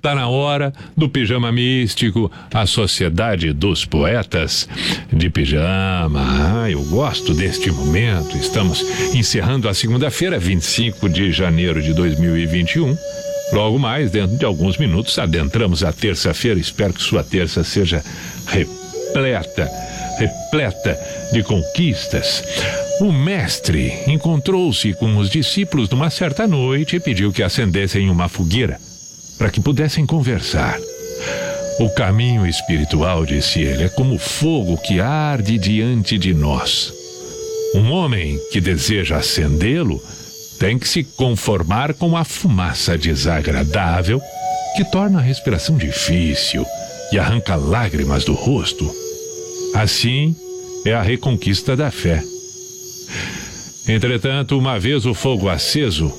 Tá na hora do pijama místico, a sociedade dos poetas de pijama. Ah, eu gosto deste momento. Estamos encerrando a segunda-feira, 25 de janeiro de 2021. Logo mais, dentro de alguns minutos, adentramos a terça-feira. Espero que sua terça seja repleta, repleta de conquistas. O mestre encontrou-se com os discípulos numa certa noite e pediu que acendessem uma fogueira para que pudessem conversar. O caminho espiritual, disse ele, é como fogo que arde diante de nós. Um homem que deseja acendê-lo tem que se conformar com a fumaça desagradável que torna a respiração difícil e arranca lágrimas do rosto. Assim é a reconquista da fé. Entretanto, uma vez o fogo aceso,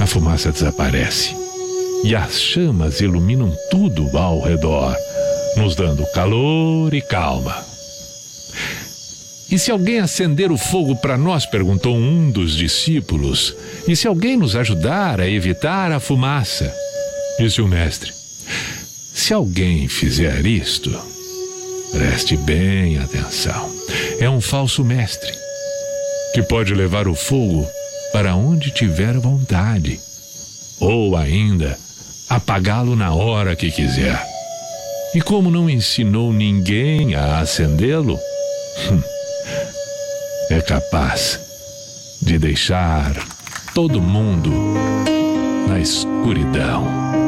a fumaça desaparece e as chamas iluminam tudo ao redor, nos dando calor e calma. E se alguém acender o fogo para nós? perguntou um dos discípulos. E se alguém nos ajudar a evitar a fumaça? Disse o mestre. Se alguém fizer isto, preste bem atenção. É um falso mestre que pode levar o fogo para onde tiver vontade, ou ainda apagá-lo na hora que quiser. E como não ensinou ninguém a acendê-lo, hum, é capaz de deixar todo mundo na escuridão.